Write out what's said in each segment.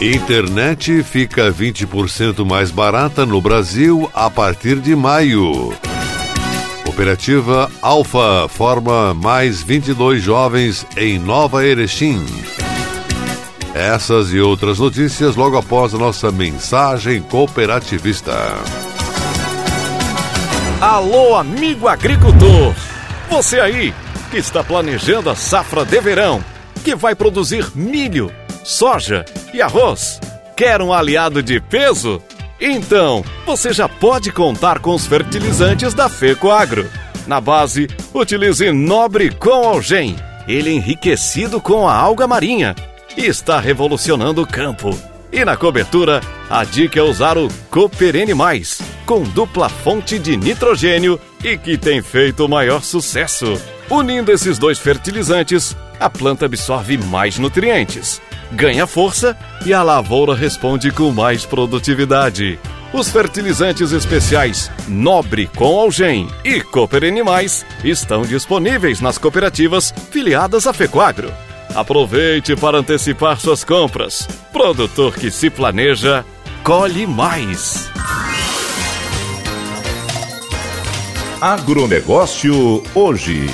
Internet fica 20% mais barata no Brasil a partir de maio. Cooperativa Alfa forma mais 22 jovens em Nova Erechim. Essas e outras notícias logo após a nossa mensagem cooperativista. Alô, amigo agricultor! Você aí que está planejando a safra de verão, que vai produzir milho soja e arroz. Quer um aliado de peso? Então, você já pode contar com os fertilizantes da Fecoagro. Na base, utilize Nobre com Algem. Ele enriquecido com a alga marinha e está revolucionando o campo. E na cobertura, a dica é usar o Cooperene Mais, com dupla fonte de nitrogênio e que tem feito o maior sucesso. Unindo esses dois fertilizantes, a planta absorve mais nutrientes ganha força e a lavoura responde com mais produtividade. Os fertilizantes especiais Nobre com Algem e Cooper Animais estão disponíveis nas cooperativas filiadas à Fecoagro. Aproveite para antecipar suas compras. Produtor que se planeja, colhe mais. Agronegócio hoje.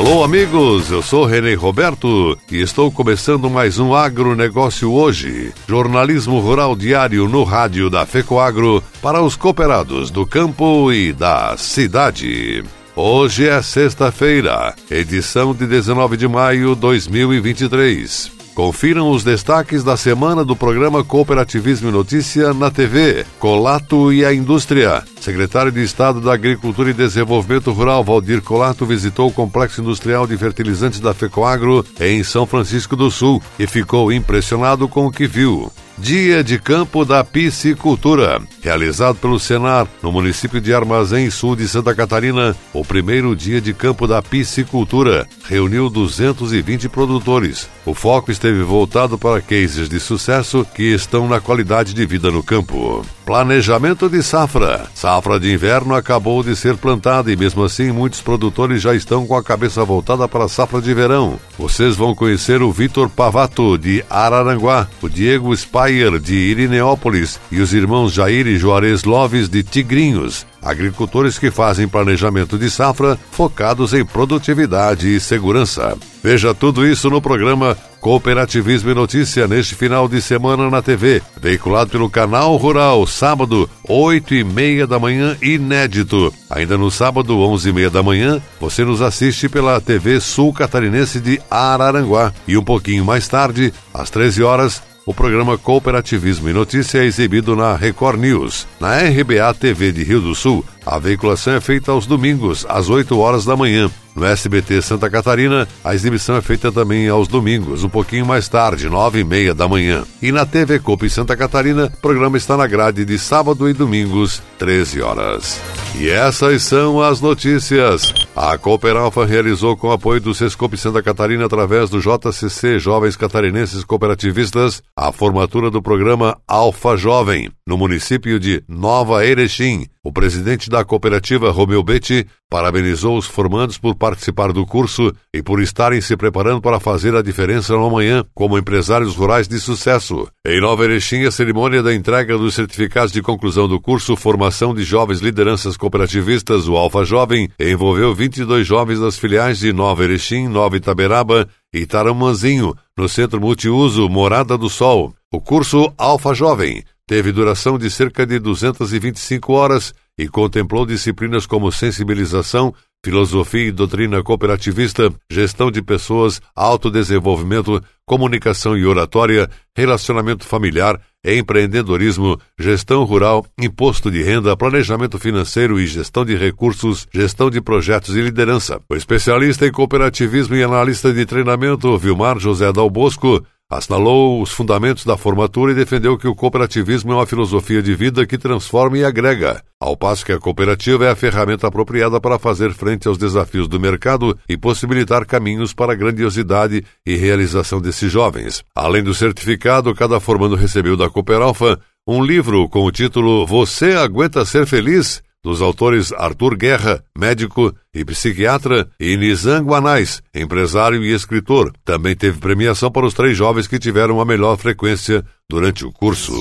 Alô, amigos, eu sou Renê Roberto e estou começando mais um agronegócio hoje. Jornalismo rural diário no rádio da FECOAGRO para os cooperados do campo e da cidade. Hoje é sexta-feira, edição de 19 de maio de 2023. Confiram os destaques da semana do programa Cooperativismo e Notícia na TV, Colato e a Indústria. Secretário de Estado da Agricultura e Desenvolvimento Rural, Valdir Colato, visitou o Complexo Industrial de Fertilizantes da FECOAGRO em São Francisco do Sul e ficou impressionado com o que viu. Dia de Campo da Piscicultura, realizado pelo Senar no município de Armazém Sul de Santa Catarina, o primeiro dia de campo da piscicultura reuniu 220 produtores. O foco esteve voltado para cases de sucesso que estão na qualidade de vida no campo. Planejamento de safra. Safra de inverno acabou de ser plantada e mesmo assim muitos produtores já estão com a cabeça voltada para a safra de verão. Vocês vão conhecer o Vitor Pavato de Araranguá, o Diego Spayer de Irineópolis e os irmãos Jair e Juarez Loves de Tigrinhos agricultores que fazem planejamento de safra focados em produtividade e segurança. Veja tudo isso no programa Cooperativismo e Notícia neste final de semana na TV, veiculado pelo Canal Rural, sábado, 8 e meia da manhã, inédito. Ainda no sábado, 11 e meia da manhã, você nos assiste pela TV Sul Catarinense de Araranguá. E um pouquinho mais tarde, às 13 horas, o programa Cooperativismo e Notícia é exibido na Record News. Na RBA TV de Rio do Sul, a veiculação é feita aos domingos, às 8 horas da manhã. No SBT Santa Catarina, a exibição é feita também aos domingos, um pouquinho mais tarde, nove e meia da manhã. E na TV Copa Santa Catarina, o programa está na grade de sábado e domingos, 13 horas. E essas são as notícias. A Cooper Alfa realizou com apoio do Sescope Santa Catarina através do JCC Jovens Catarinenses Cooperativistas a formatura do programa Alfa Jovem no município de Nova Erechim. O presidente da cooperativa, Romeu Betti, parabenizou os formandos por participar do curso e por estarem se preparando para fazer a diferença no amanhã como empresários rurais de sucesso. Em Nova Erechim, a cerimônia da entrega dos certificados de conclusão do curso Formação de Jovens Lideranças Cooperativistas, o Alfa Jovem, envolveu 22 jovens das filiais de Nova Erechim, Nova Itaberaba e Taramanzinho, no Centro Multiuso Morada do Sol. O curso Alfa Jovem teve duração de cerca de 225 horas e contemplou disciplinas como sensibilização, filosofia e doutrina cooperativista, gestão de pessoas, autodesenvolvimento, comunicação e oratória, relacionamento familiar, empreendedorismo, gestão rural, imposto de renda, planejamento financeiro e gestão de recursos, gestão de projetos e liderança. O especialista em cooperativismo e analista de treinamento, Vilmar José Dal Bosco, Assinalou os fundamentos da formatura e defendeu que o cooperativismo é uma filosofia de vida que transforma e agrega, ao passo que a cooperativa é a ferramenta apropriada para fazer frente aos desafios do mercado e possibilitar caminhos para a grandiosidade e realização desses jovens. Além do certificado, cada formando recebeu da Cooperalfa um livro com o título Você Aguenta Ser Feliz? Dos autores Arthur Guerra, médico e psiquiatra, e Nizam Guanais, empresário e escritor. Também teve premiação para os três jovens que tiveram a melhor frequência durante o curso.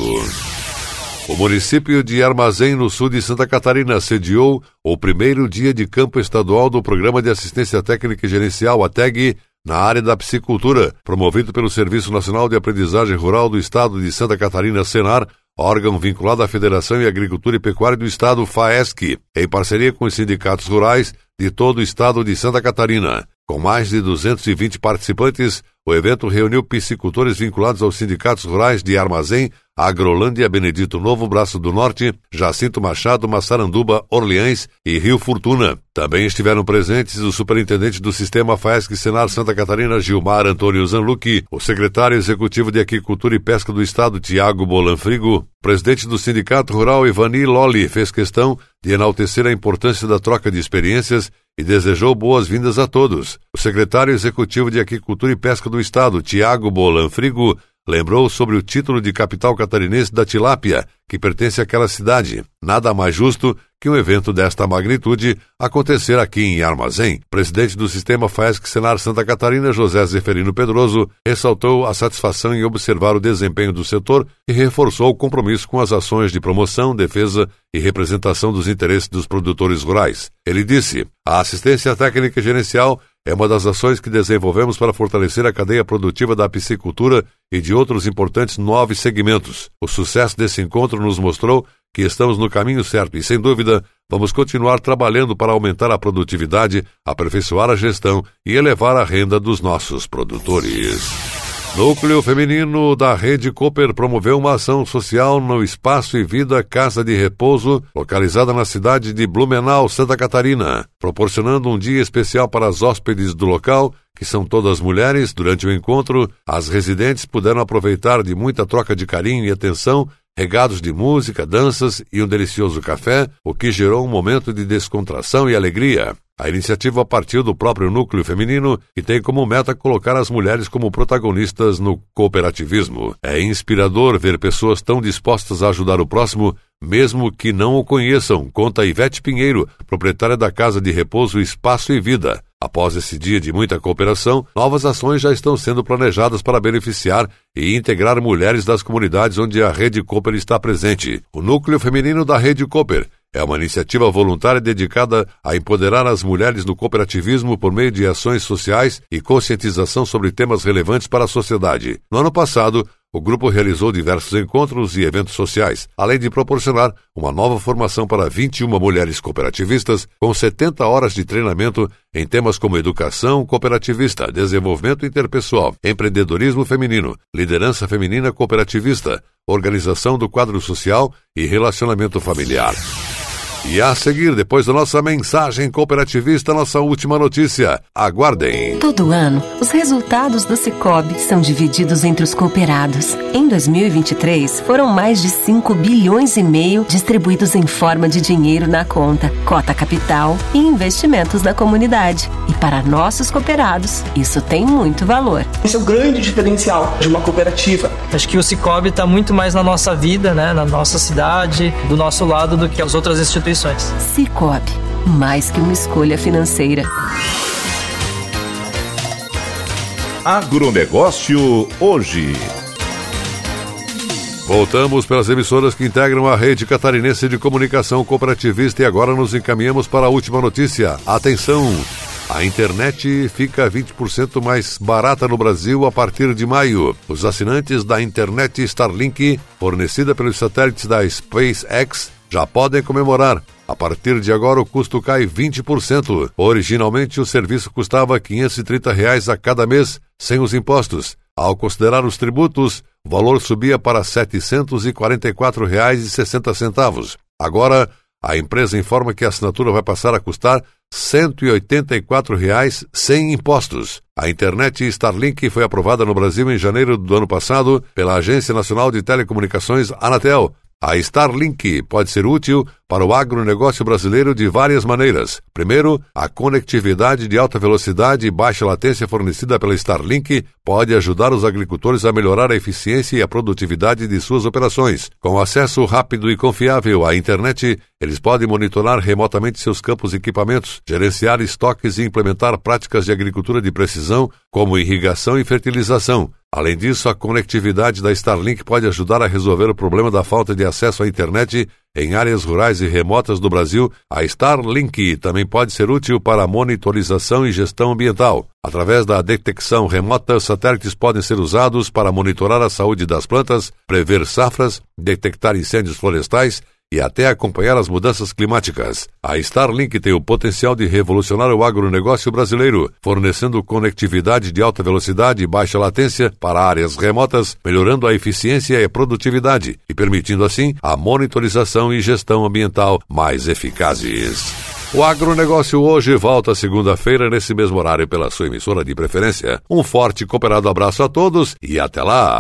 O município de Armazém, no sul de Santa Catarina, sediou o primeiro dia de campo estadual do Programa de Assistência Técnica e Gerencial, ATEG, na área da piscicultura, promovido pelo Serviço Nacional de Aprendizagem Rural do Estado de Santa Catarina, Senar, órgão vinculado à Federação de Agricultura e Pecuária do Estado, FAESC, em parceria com os sindicatos rurais de todo o estado de Santa Catarina. Com mais de 220 participantes, o evento reuniu piscicultores vinculados aos sindicatos rurais de Armazém, Agrolândia, Benedito Novo, Braço do Norte, Jacinto Machado, Massaranduba, Orleães e Rio Fortuna. Também estiveram presentes o superintendente do Sistema FAESC Senar Santa Catarina, Gilmar Antônio Zanlucchi, o secretário executivo de Agricultura e Pesca do Estado, Tiago Bolanfrigo, presidente do Sindicato Rural, Ivani Lolli, fez questão de enaltecer a importância da troca de experiências e desejou boas-vindas a todos. O secretário executivo de Agricultura e Pesca do Estado, Tiago Bolanfrigo, lembrou sobre o título de capital catarinense da tilápia, que pertence àquela cidade. Nada mais justo que um evento desta magnitude acontecer aqui em Armazém. Presidente do Sistema FAESC Senar Santa Catarina, José Zeferino Pedroso, ressaltou a satisfação em observar o desempenho do setor e reforçou o compromisso com as ações de promoção, defesa e representação dos interesses dos produtores rurais. Ele disse: a assistência técnica gerencial é uma das ações que desenvolvemos para fortalecer a cadeia produtiva da piscicultura e de outros importantes novos segmentos. O sucesso desse encontro nos mostrou que estamos no caminho certo e, sem dúvida, vamos continuar trabalhando para aumentar a produtividade, aperfeiçoar a gestão e elevar a renda dos nossos produtores. Núcleo Feminino da Rede Cooper promoveu uma ação social no Espaço e Vida Casa de Repouso, localizada na cidade de Blumenau, Santa Catarina, proporcionando um dia especial para as hóspedes do local, que são todas mulheres. Durante o encontro, as residentes puderam aproveitar de muita troca de carinho e atenção regados de música, danças e um delicioso café, o que gerou um momento de descontração e alegria. A iniciativa partiu do próprio núcleo feminino e tem como meta colocar as mulheres como protagonistas no cooperativismo. É inspirador ver pessoas tão dispostas a ajudar o próximo, mesmo que não o conheçam, conta Ivete Pinheiro, proprietária da Casa de Repouso Espaço e Vida. Após esse dia de muita cooperação, novas ações já estão sendo planejadas para beneficiar e integrar mulheres das comunidades onde a Rede Cooper está presente. O Núcleo Feminino da Rede Cooper é uma iniciativa voluntária dedicada a empoderar as mulheres no cooperativismo por meio de ações sociais e conscientização sobre temas relevantes para a sociedade. No ano passado, o grupo realizou diversos encontros e eventos sociais, além de proporcionar uma nova formação para 21 mulheres cooperativistas, com 70 horas de treinamento em temas como educação cooperativista, desenvolvimento interpessoal, empreendedorismo feminino, liderança feminina cooperativista, organização do quadro social e relacionamento familiar. E a seguir, depois da nossa mensagem cooperativista, nossa última notícia. Aguardem. Todo ano, os resultados do Cicobi são divididos entre os cooperados. Em 2023, foram mais de 5 bilhões e meio distribuídos em forma de dinheiro na conta, cota capital e investimentos na comunidade. E para nossos cooperados, isso tem muito valor. Esse é o grande diferencial de uma cooperativa. Acho que o Cicobi está muito mais na nossa vida, né, na nossa cidade, do nosso lado do que as outras instituições instituições. Cicobi, mais que uma escolha financeira. Agronegócio hoje. Voltamos pelas emissoras que integram a rede catarinense de comunicação cooperativista e agora nos encaminhamos para a última notícia. Atenção! A internet fica 20% mais barata no Brasil a partir de maio. Os assinantes da internet Starlink, fornecida pelos satélites da SpaceX, já podem comemorar. A partir de agora, o custo cai 20%. Originalmente, o serviço custava 530 reais a cada mês, sem os impostos. Ao considerar os tributos, o valor subia para R$ 744,60. Agora, a empresa informa que a assinatura vai passar a custar 184 reais sem impostos. A internet Starlink foi aprovada no Brasil em janeiro do ano passado pela Agência Nacional de Telecomunicações Anatel a Starlink pode ser útil para o agronegócio brasileiro de várias maneiras. Primeiro, a conectividade de alta velocidade e baixa latência fornecida pela Starlink pode ajudar os agricultores a melhorar a eficiência e a produtividade de suas operações. Com acesso rápido e confiável à internet, eles podem monitorar remotamente seus campos e equipamentos, gerenciar estoques e implementar práticas de agricultura de precisão, como irrigação e fertilização. Além disso, a conectividade da Starlink pode ajudar a resolver o problema da falta de acesso à internet em áreas rurais e remotas do Brasil. A Starlink também pode ser útil para a monitorização e gestão ambiental. Através da detecção remota, satélites podem ser usados para monitorar a saúde das plantas, prever safras, detectar incêndios florestais e até acompanhar as mudanças climáticas. A Starlink tem o potencial de revolucionar o agronegócio brasileiro, fornecendo conectividade de alta velocidade e baixa latência para áreas remotas, melhorando a eficiência e produtividade e permitindo assim a monitorização e gestão ambiental mais eficazes. O agronegócio hoje volta segunda-feira nesse mesmo horário pela sua emissora de preferência. Um forte e cooperado abraço a todos e até lá!